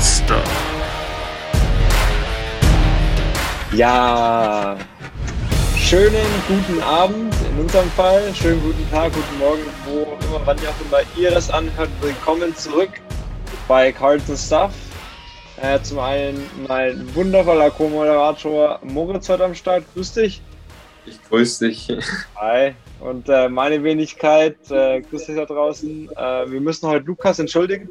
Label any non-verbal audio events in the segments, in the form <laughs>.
Stuff. Ja, schönen guten Abend in unserem Fall, schönen guten Tag, guten Morgen, wo immer, wann ihr auch immer ihr das anhört. Willkommen zurück bei Carlton Stuff. Äh, zum einen mein wundervoller Co-Moderator Moritz heute am Start. Grüß dich. Ich grüße dich. Hi. Und äh, meine Wenigkeit, äh, grüß dich da draußen. Äh, wir müssen heute Lukas entschuldigen.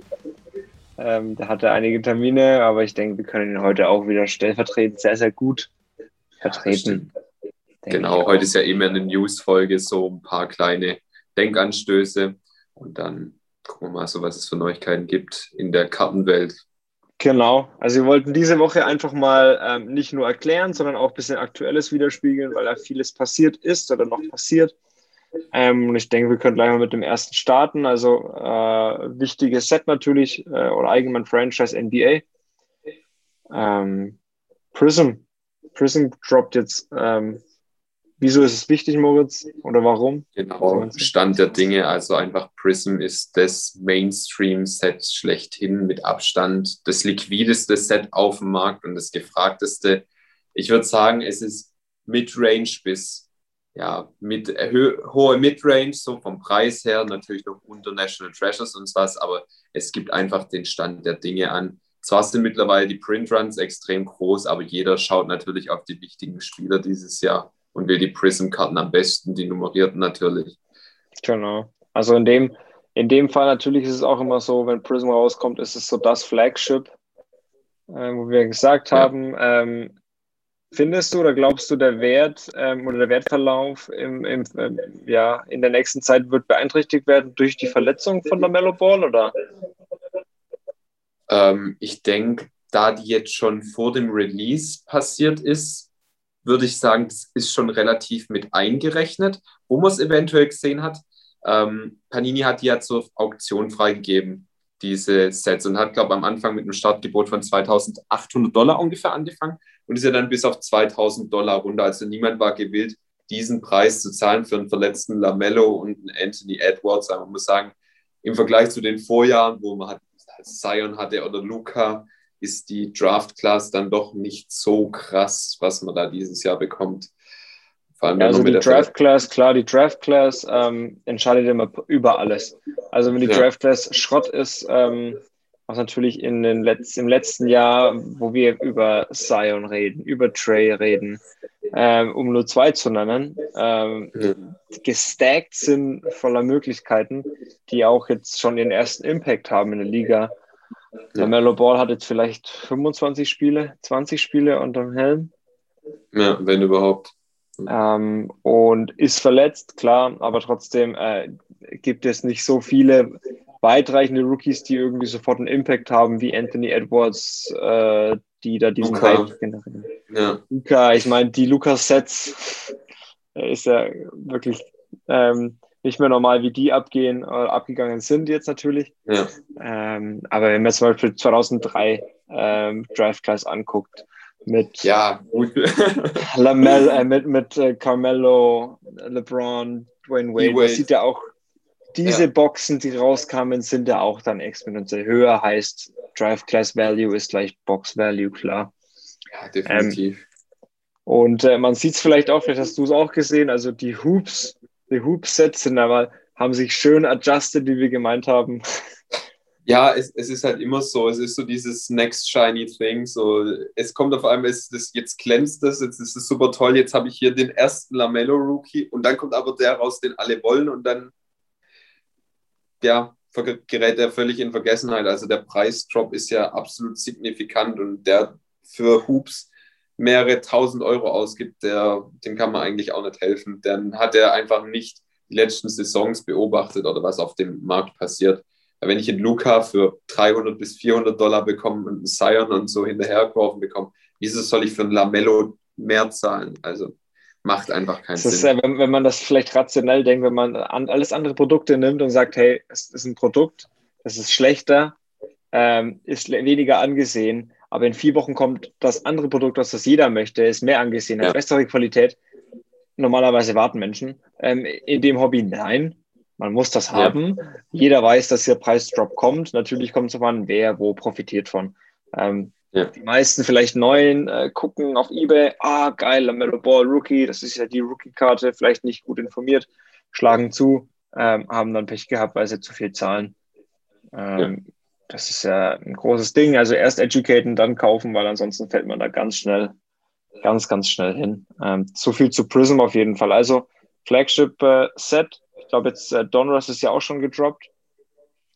Ähm, der hatte einige Termine, aber ich denke, wir können ihn heute auch wieder stellvertretend sehr, sehr gut vertreten. Genau, heute ist ja immer eine News-Folge, so ein paar kleine Denkanstöße und dann gucken wir mal so, was es für Neuigkeiten gibt in der Kartenwelt. Genau, also wir wollten diese Woche einfach mal ähm, nicht nur erklären, sondern auch ein bisschen Aktuelles widerspiegeln, weil da vieles passiert ist oder noch passiert. Ähm, und ich denke, wir können gleich mal mit dem ersten starten. Also äh, wichtiges Set natürlich äh, oder allgemein Franchise NBA. Ähm, Prism. Prism droppt jetzt. Ähm, wieso ist es wichtig, Moritz? Oder warum? Genau, Stand der Dinge. Also einfach Prism ist das Mainstream-Set schlechthin mit Abstand. Das liquideste Set auf dem Markt und das gefragteste. Ich würde sagen, es ist Midrange bis ja, mit hohe Midrange, so vom Preis her, natürlich noch unter National Treasures und was, aber es gibt einfach den Stand der Dinge an. Zwar sind mittlerweile die Printruns extrem groß, aber jeder schaut natürlich auf die wichtigen Spieler dieses Jahr und will die Prism-Karten am besten, die nummerierten natürlich. Genau. Also in dem, in dem Fall natürlich ist es auch immer so, wenn Prism rauskommt, ist es so das Flagship, äh, wo wir gesagt haben, ähm, Findest du oder glaubst du, der Wert ähm, oder der Wertverlauf im, im, ähm, ja, in der nächsten Zeit wird beeinträchtigt werden durch die Verletzung von der Mellow Ball oder? Ähm, ich denke, da die jetzt schon vor dem Release passiert ist, würde ich sagen, das ist schon relativ mit eingerechnet. Wo man es eventuell gesehen hat, ähm, Panini hat die ja zur Auktion freigegeben, diese Sets, und hat, glaube ich, am Anfang mit einem Startgebot von 2800 Dollar ungefähr angefangen und ist ja dann bis auf 2000 Dollar runter. Also niemand war gewillt, diesen Preis zu zahlen für einen verletzten Lamello und einen Anthony Edwards. Aber man muss sagen, im Vergleich zu den Vorjahren, wo man halt Zion hatte oder Luca, ist die Draft Class dann doch nicht so krass, was man da dieses Jahr bekommt. Vor allem, ja, also die Draft Class, klar, die Draft Class ähm, entscheidet immer über alles. Also wenn die ja. Draft Class Schrott ist, ähm, was natürlich in den Letz-, im letzten Jahr, wo wir über Zion reden, über Trey reden, ähm, um nur zwei zu nennen, ähm, ja. gestackt sind voller Möglichkeiten, die auch jetzt schon den ersten Impact haben in der Liga. Ja. Mellow Ball hat jetzt vielleicht 25 Spiele, 20 Spiele unterm Helm. Ja, wenn überhaupt. Ähm, und ist verletzt, klar, aber trotzdem äh, gibt es nicht so viele weitreichende Rookies, die irgendwie sofort einen Impact haben, wie Anthony Edwards, äh, die da diesen Luka. Hype generieren. Ja. Luca, ich meine, die Lukas-Sets ist ja wirklich ähm, nicht mehr normal, wie die abgehen, äh, abgegangen sind jetzt natürlich. Ja. Ähm, aber wenn man zum Beispiel 2003 ähm, Drive Class anguckt, mit ja, gut. Lamel, äh, mit, mit äh, Carmelo, LeBron, Dwayne Wade, Wade. das sieht ja auch diese ja. Boxen, die rauskamen, sind ja auch dann exponentiell höher, heißt Drive Class Value ist gleich Box Value, klar. Ja, definitiv. Ähm, und äh, man sieht es vielleicht auch, vielleicht hast du es auch gesehen, also die Hoops, die Hoop-Sets sind aber, haben sich schön adjusted, wie wir gemeint haben. <laughs> Ja, es, es ist halt immer so, es ist so dieses next shiny thing, so, es kommt auf einmal, es, das, jetzt glänzt das, jetzt ist es super toll, jetzt habe ich hier den ersten Lamello-Rookie und dann kommt aber der raus, den alle wollen und dann ja, gerät er völlig in Vergessenheit. Also der Preisdrop ist ja absolut signifikant und der für Hoops mehrere tausend Euro ausgibt, der, dem kann man eigentlich auch nicht helfen. Dann hat er einfach nicht die letzten Saisons beobachtet oder was auf dem Markt passiert. Wenn ich einen Luca für 300 bis 400 Dollar bekomme und einen Sion und so hinterhergeworfen bekomme, wieso soll ich für einen Lamello mehr zahlen? Also macht einfach keinen das Sinn. Ist, wenn, wenn man das vielleicht rationell denkt, wenn man an, alles andere Produkte nimmt und sagt, hey, es ist ein Produkt, das ist schlechter, ähm, ist weniger angesehen, aber in vier Wochen kommt das andere Produkt, was das jeder möchte, ist mehr angesehen, hat bessere Qualität. Normalerweise warten Menschen. Ähm, in dem Hobby nein. Man muss das haben. Ja. Jeder weiß, dass hier Preisdrop kommt. Natürlich kommt es an, wer wo profitiert von. Ähm, ja. Die meisten vielleicht neuen äh, gucken auf Ebay, ah geil, Lamello Ball Rookie, das ist ja die Rookie-Karte, vielleicht nicht gut informiert, schlagen zu, ähm, haben dann Pech gehabt, weil sie zu viel zahlen. Ähm, ja. Das ist ja ein großes Ding. Also erst educaten, dann kaufen, weil ansonsten fällt man da ganz schnell, ganz, ganz schnell hin. Ähm, so viel zu Prism auf jeden Fall. Also Flagship äh, Set. Ich glaube jetzt äh, Donruss ist ja auch schon gedroppt.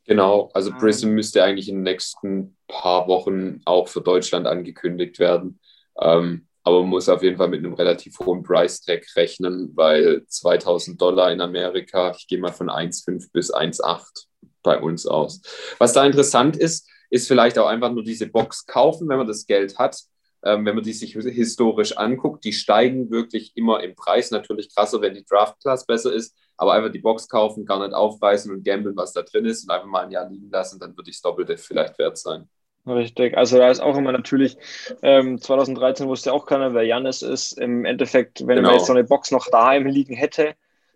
Genau, also ah. Prism müsste eigentlich in den nächsten paar Wochen auch für Deutschland angekündigt werden. Ähm, aber man muss auf jeden Fall mit einem relativ hohen Price Tag rechnen, weil 2000 Dollar in Amerika, ich gehe mal von 1,5 bis 1,8 bei uns aus. Was da interessant ist, ist vielleicht auch einfach nur diese Box kaufen, wenn man das Geld hat. Ähm, wenn man die sich historisch anguckt, die steigen wirklich immer im Preis. Natürlich krasser, wenn die Draft Class besser ist, aber einfach die Box kaufen, gar nicht aufreißen und gamblen, was da drin ist und einfach mal ein Jahr liegen lassen, dann würde ich das Doppelte vielleicht wert sein. Richtig, also da ist auch immer natürlich, ähm, 2013 wusste auch keiner, wer Janis ist. Im Endeffekt, wenn genau. man jetzt so eine Box noch daheim liegen hätte,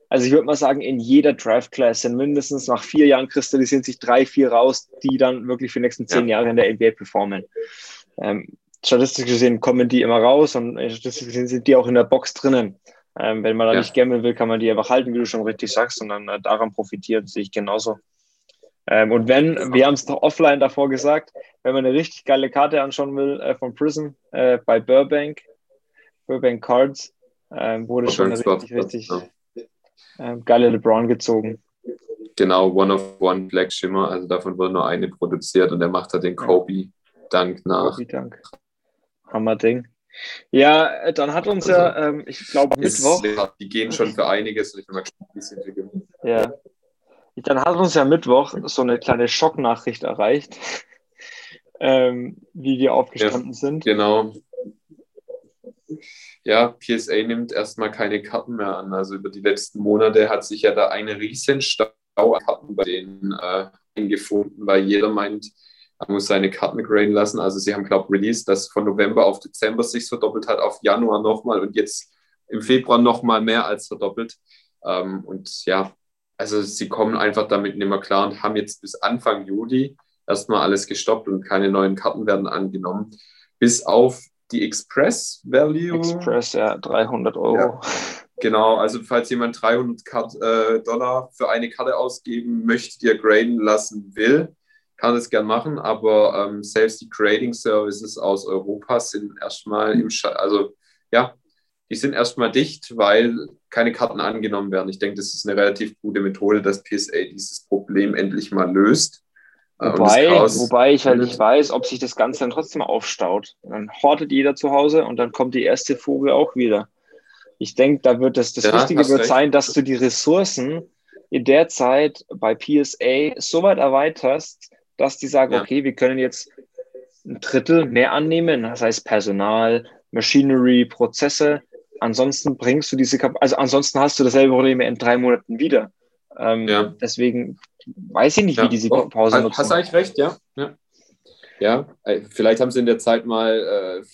also ich würde mal sagen, in jeder Draft Class sind mindestens nach vier Jahren kristallisieren sich drei, vier raus, die dann wirklich für die nächsten zehn ja. Jahre in der NBA performen. Ähm, statistisch gesehen kommen die immer raus und statistisch gesehen sind die auch in der Box drinnen. Ähm, wenn man da ja. nicht gambeln will, kann man die einfach halten, wie du schon richtig sagst, und dann äh, daran profitieren, sehe ich genauso. Ähm, und wenn, wir haben es doch offline davor gesagt, wenn man eine richtig geile Karte anschauen will äh, von Prism äh, bei Burbank, Burbank Cards, ähm, wurde schon eine richtig, richtig, ähm, geile LeBron gezogen. Genau, One of One Black Shimmer, also davon wurde nur eine produziert und er macht da den Kobe Dank nach. Kobe Dank. Hammer-Ding. Ja, dann hat uns also, ja, ähm, ich glaube, Mittwoch. Die gehen schon für einiges ich bin mal gespannt, wie entwickelt. Ja. Dann hat uns ja Mittwoch so eine kleine Schocknachricht erreicht, <laughs> ähm, wie wir aufgestanden ja, sind. Genau ja, PSA nimmt erstmal keine Karten mehr an. Also über die letzten Monate hat sich ja da eine riesen Stau an Karten bei denen äh, eingefunden, weil jeder meint, man muss seine Karten graden lassen. Also sie haben, glaube ich, released, dass von November auf Dezember sich verdoppelt hat, auf Januar nochmal und jetzt im Februar nochmal mehr als verdoppelt. Ähm, und ja, also sie kommen einfach damit nicht mehr klar und haben jetzt bis Anfang Juli erstmal alles gestoppt und keine neuen Karten werden angenommen. Bis auf die Express Value. Express, ja, 300 Euro. Ja, genau, also falls jemand 300 Kart, äh, Dollar für eine Karte ausgeben möchte, die er graden lassen will, kann das gern machen, aber ähm, selbst die Grading Services aus Europa sind erstmal im Sch also ja, die sind erstmal dicht, weil keine Karten angenommen werden. Ich denke, das ist eine relativ gute Methode, dass PSA dieses Problem endlich mal löst. Wobei, wobei ich halt nicht weiß, ob sich das Ganze dann trotzdem aufstaut. Dann hortet jeder zu Hause und dann kommt die erste Vogel auch wieder. Ich denke, da wird das, das ja, Wichtige wird sein, dass du die Ressourcen in der Zeit bei PSA so weit erweiterst, dass die sagen, ja. okay, wir können jetzt ein Drittel mehr annehmen, das heißt Personal, Machinery, Prozesse. Ansonsten bringst du diese, also ansonsten hast du dasselbe Problem in drei Monaten wieder. Ähm, ja. Deswegen weiß ich nicht, ja. wie die sie oh, Pause nutzen. Hast eigentlich recht, ja. ja. Ja, äh, vielleicht haben sie in der Zeit mal äh,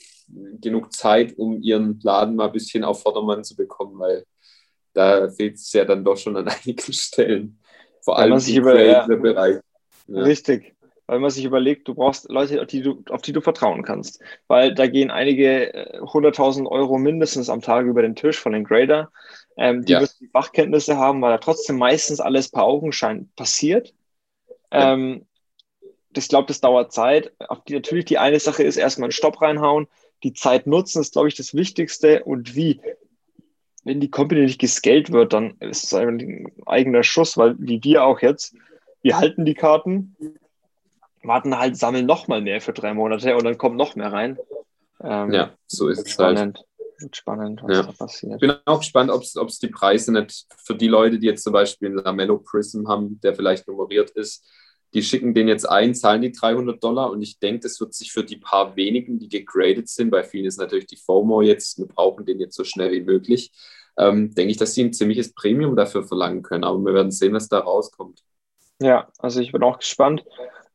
genug Zeit, um ihren Laden mal ein bisschen auf Vordermann zu bekommen, weil da fehlt es ja dann doch schon an <laughs> einigen Stellen. Vor allem im über, ja, Bereich. Ja. Richtig. Weil man sich überlegt, du brauchst Leute, auf die du, auf die du vertrauen kannst. Weil da gehen einige 100.000 äh, Euro mindestens am Tag über den Tisch von den Grader. Ähm, die ja. müssen Fachkenntnisse haben, weil da trotzdem meistens alles per Augenschein passiert. Ja. Ähm, ich glaube, das dauert Zeit. Die, natürlich die eine Sache ist erstmal einen Stopp reinhauen. Die Zeit nutzen ist, glaube ich, das Wichtigste. Und wie? Wenn die Company nicht gescaled wird, dann ist es ein eigener Schuss, weil wie wir auch jetzt, wir halten die Karten, warten halt, sammeln noch mal mehr für drei Monate und dann kommt noch mehr rein. Ähm, ja, so ist es halt wird spannend, was ja. da passiert. Ich bin auch gespannt, ob es die Preise nicht für die Leute, die jetzt zum Beispiel einen Lamello Prism haben, der vielleicht nummeriert ist, die schicken den jetzt ein, zahlen die 300 Dollar und ich denke, das wird sich für die paar wenigen, die gegradet sind, bei vielen ist natürlich die FOMO jetzt, wir brauchen den jetzt so schnell wie möglich, ähm, denke ich, dass sie ein ziemliches Premium dafür verlangen können. Aber wir werden sehen, was da rauskommt. Ja, also ich bin auch gespannt.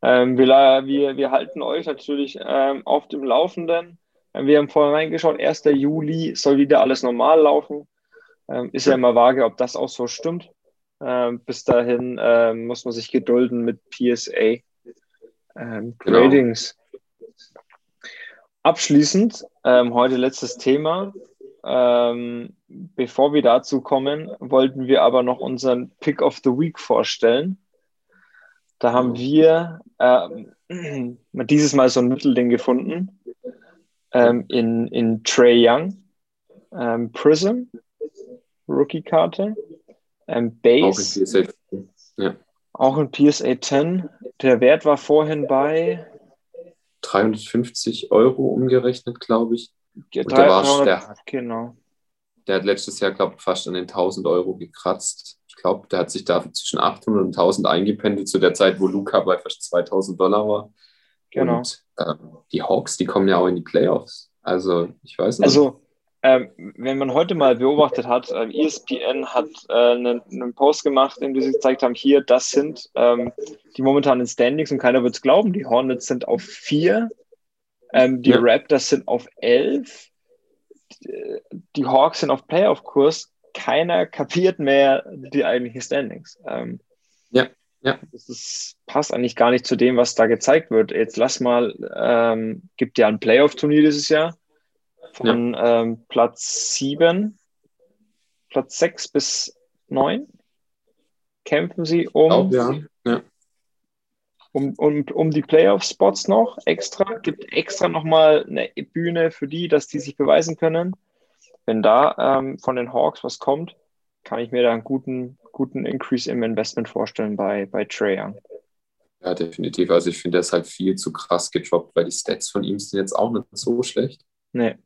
Ähm, wir, wir, wir halten euch natürlich ähm, auf dem Laufenden. Wir haben vorhin reingeschaut, 1. Juli soll wieder alles normal laufen. Ähm, ist ja immer vage, ob das auch so stimmt. Ähm, bis dahin ähm, muss man sich gedulden mit PSA ähm, genau. Gradings. Genau. Abschließend, ähm, heute letztes Thema. Ähm, bevor wir dazu kommen, wollten wir aber noch unseren Pick of the Week vorstellen. Da haben wir ähm, <clears throat> dieses Mal so ein Mittelding gefunden ähm, in, in Trey Young, ähm, Prism, Rookie-Karte, ähm, Base, auch in, PSA, ja. auch in PSA 10. Der Wert war vorhin bei 350 Euro umgerechnet, glaube ich. Ja, 300, der, war, der, genau. der hat letztes Jahr, glaube ich, fast an den 1000 Euro gekratzt. Ich glaube, der hat sich da zwischen 800 und 1000 eingependelt zu der Zeit, wo Luca bei fast 2000 Dollar war. Genau. Und äh, die Hawks, die kommen ja auch in die Playoffs. Also, ich weiß nicht. Also, ähm, wenn man heute mal beobachtet hat, äh, ESPN hat äh, einen, einen, Post gemacht, in dem sie gezeigt haben, hier, das sind ähm, die momentanen Standings und keiner wird es glauben, die Hornets sind auf vier, ähm, die ja. Raptors sind auf elf, die Hawks sind auf Playoff-Kurs, keiner kapiert mehr die eigentlichen Standings. Ähm, ja, ja. Das ist, passt eigentlich gar nicht zu dem, was da gezeigt wird. Jetzt lass mal, ähm, gibt ja ein Playoff-Turnier dieses Jahr von ja. ähm, Platz 7, Platz 6 bis 9 kämpfen sie um, oh, ja. Ja. um, um, um die Playoff-Spots noch extra. Gibt extra nochmal eine Bühne für die, dass die sich beweisen können. Wenn da ähm, von den Hawks was kommt, kann ich mir da einen guten, guten Increase im Investment vorstellen bei, bei Trae Young. Ja, definitiv. Also ich finde, der ist halt viel zu krass gedroppt, weil die Stats von ihm sind jetzt auch nicht so schlecht. Nee.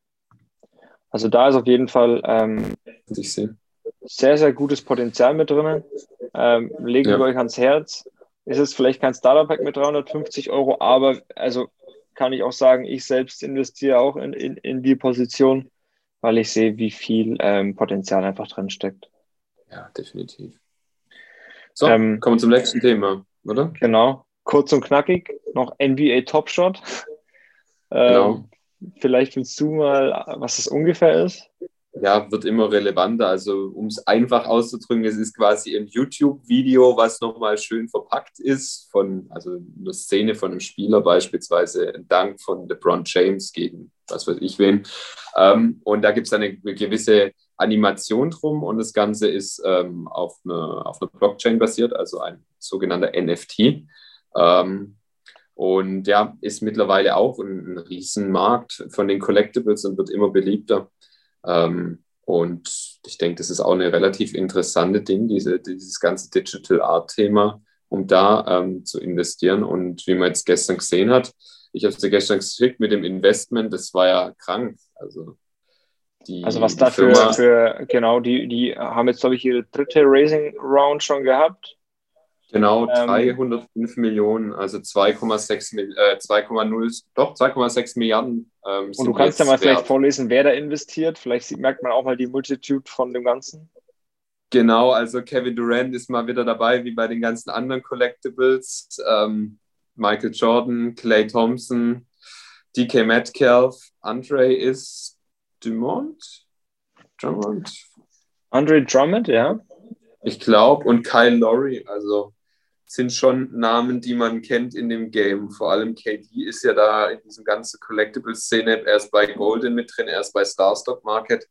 Also da ist auf jeden Fall ähm, sehr, sehr gutes Potenzial mit drin. Ähm, legen ja. wir euch ans Herz. Ist es vielleicht kein Starter-Pack mit 350 Euro, aber also kann ich auch sagen, ich selbst investiere auch in, in, in die Position, weil ich sehe, wie viel ähm, Potenzial einfach drin steckt. Ja, definitiv. So, ähm, kommen wir zum nächsten Thema, oder? Genau. Kurz und knackig, noch NBA Top Shot. genau. Ähm, Vielleicht willst du mal, was das ungefähr ist? Ja, wird immer relevanter. Also, um es einfach auszudrücken, es ist quasi ein YouTube-Video, was nochmal schön verpackt ist, von, also eine Szene von einem Spieler, beispielsweise ein Dank von LeBron James gegen was weiß ich wen. Ähm, und da gibt es eine, eine, gewisse Animation drum und das Ganze ist ähm, auf, eine, auf einer Blockchain basiert, also ein sogenannter NFT. Ähm, und ja, ist mittlerweile auch ein, ein Riesenmarkt von den Collectibles und wird immer beliebter. Ähm, und ich denke, das ist auch eine relativ interessante Ding, diese, dieses ganze Digital Art-Thema, um da ähm, zu investieren. Und wie man jetzt gestern gesehen hat, ich habe es ja gestern geschickt mit dem Investment, das war ja krank. Also, die, also was dafür, für, genau, die, die haben jetzt, glaube ich, ihre dritte Raising Round schon gehabt. Genau, 305 ähm, Millionen, also 2,6 äh, 2,0, doch 2,6 Milliarden. Ähm, und du kannst ja mal wert. vielleicht vorlesen, wer da investiert. Vielleicht merkt man auch mal die Multitude von dem Ganzen. Genau, also Kevin Durant ist mal wieder dabei, wie bei den ganzen anderen Collectibles. Ähm, Michael Jordan, Clay Thompson, DK Metcalf, Andre ist Dumont? Drummond? Andre Drummond, ja. Ich glaube, und Kyle Lowry, also sind schon Namen, die man kennt in dem Game. Vor allem KD ist ja da in diesem ganzen Collectible-Szene. Er ist bei Golden mit drin, er ist bei Starstock Market.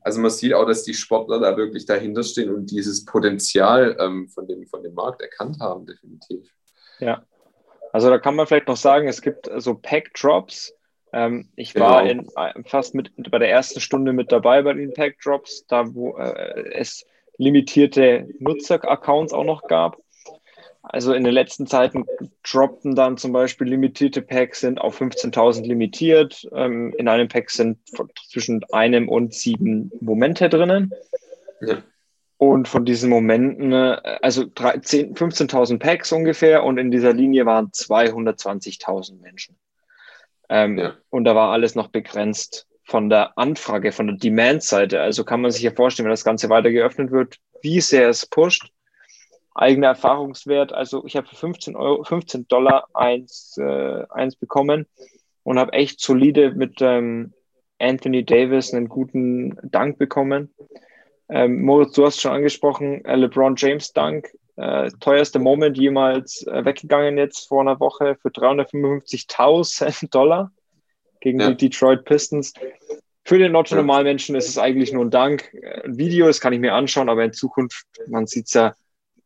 Also man sieht auch, dass die Sportler da wirklich dahinter stehen und dieses Potenzial ähm, von, dem, von dem Markt erkannt haben, definitiv. Ja, also da kann man vielleicht noch sagen, es gibt so Pack-Drops. Ähm, ich genau. war in, äh, fast mit, bei der ersten Stunde mit dabei bei den Pack-Drops, da wo äh, es limitierte Nutzer-Accounts auch noch gab. Also in den letzten Zeiten droppten dann zum Beispiel limitierte Packs sind auf 15.000 limitiert. Ähm, in einem Pack sind zwischen einem und sieben Momente drinnen. Ja. Und von diesen Momenten, äh, also 15.000 Packs ungefähr und in dieser Linie waren 220.000 Menschen. Ähm, ja. Und da war alles noch begrenzt von der Anfrage, von der Demand-Seite. Also kann man sich ja vorstellen, wenn das Ganze weiter geöffnet wird, wie sehr es pusht eigener Erfahrungswert. Also ich habe für 15 Euro, 15 Dollar eins, äh, eins bekommen und habe echt solide mit ähm, Anthony Davis einen guten Dank bekommen. Ähm, Moritz, du hast schon angesprochen, äh, LeBron James Dank, äh, teuerster Moment jemals äh, weggegangen jetzt vor einer Woche für 355.000 <laughs> Dollar. gegen ja. die Detroit Pistons. Für den Otto-Normalmenschen ist es eigentlich nur ein Dank. Ein Video, das kann ich mir anschauen, aber in Zukunft, man sieht es ja,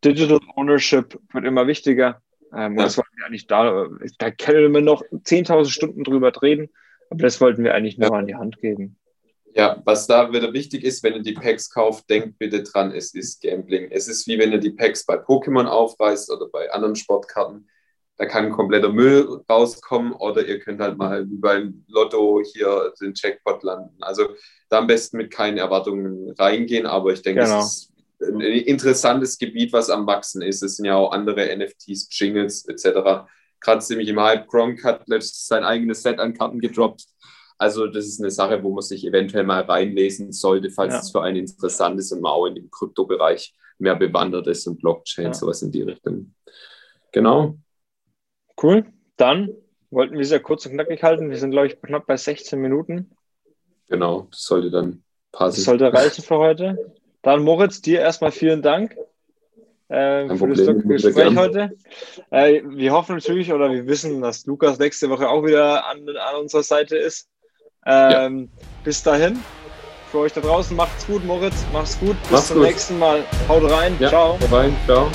Digital Ownership wird immer wichtiger. Ähm, ja. das wollten wir eigentlich da, da können wir noch 10.000 Stunden drüber reden, aber das wollten wir eigentlich nur ja. an die Hand geben. Ja, was da wieder wichtig ist, wenn ihr die Packs kauft, denkt bitte dran, es ist Gambling. Es ist wie wenn ihr die Packs bei Pokémon aufreißt oder bei anderen Sportkarten. Da kann kompletter Müll rauskommen oder ihr könnt halt mal wie beim Lotto hier den Jackpot landen. Also da am besten mit keinen Erwartungen reingehen, aber ich denke, genau. es ist ein interessantes Gebiet, was am Wachsen ist. Es sind ja auch andere NFTs, Jingles etc. Gerade ziemlich im Hype. Gronk hat letztens sein eigenes Set an Karten gedroppt. Also das ist eine Sache, wo man sich eventuell mal reinlesen sollte, falls ja. es für einen interessant ist und man auch in dem Kryptobereich mehr bewandert ist und Blockchain, ja. sowas in die Richtung. Genau. Cool. Dann wollten wir es ja kurz und knackig halten. Wir sind, glaube ich, knapp bei 16 Minuten. Genau, das sollte dann passen. Das sollte reichen für heute. Dann Moritz, dir erstmal vielen Dank äh, für Problem, das Gespräch heute. Äh, wir hoffen natürlich oder wir wissen, dass Lukas nächste Woche auch wieder an, an unserer Seite ist. Ähm, ja. Bis dahin, für euch da draußen, macht's gut, Moritz, macht's gut. Bis macht's zum gut. nächsten Mal. Haut rein. Ja, ciao. Haut rein. Ciao.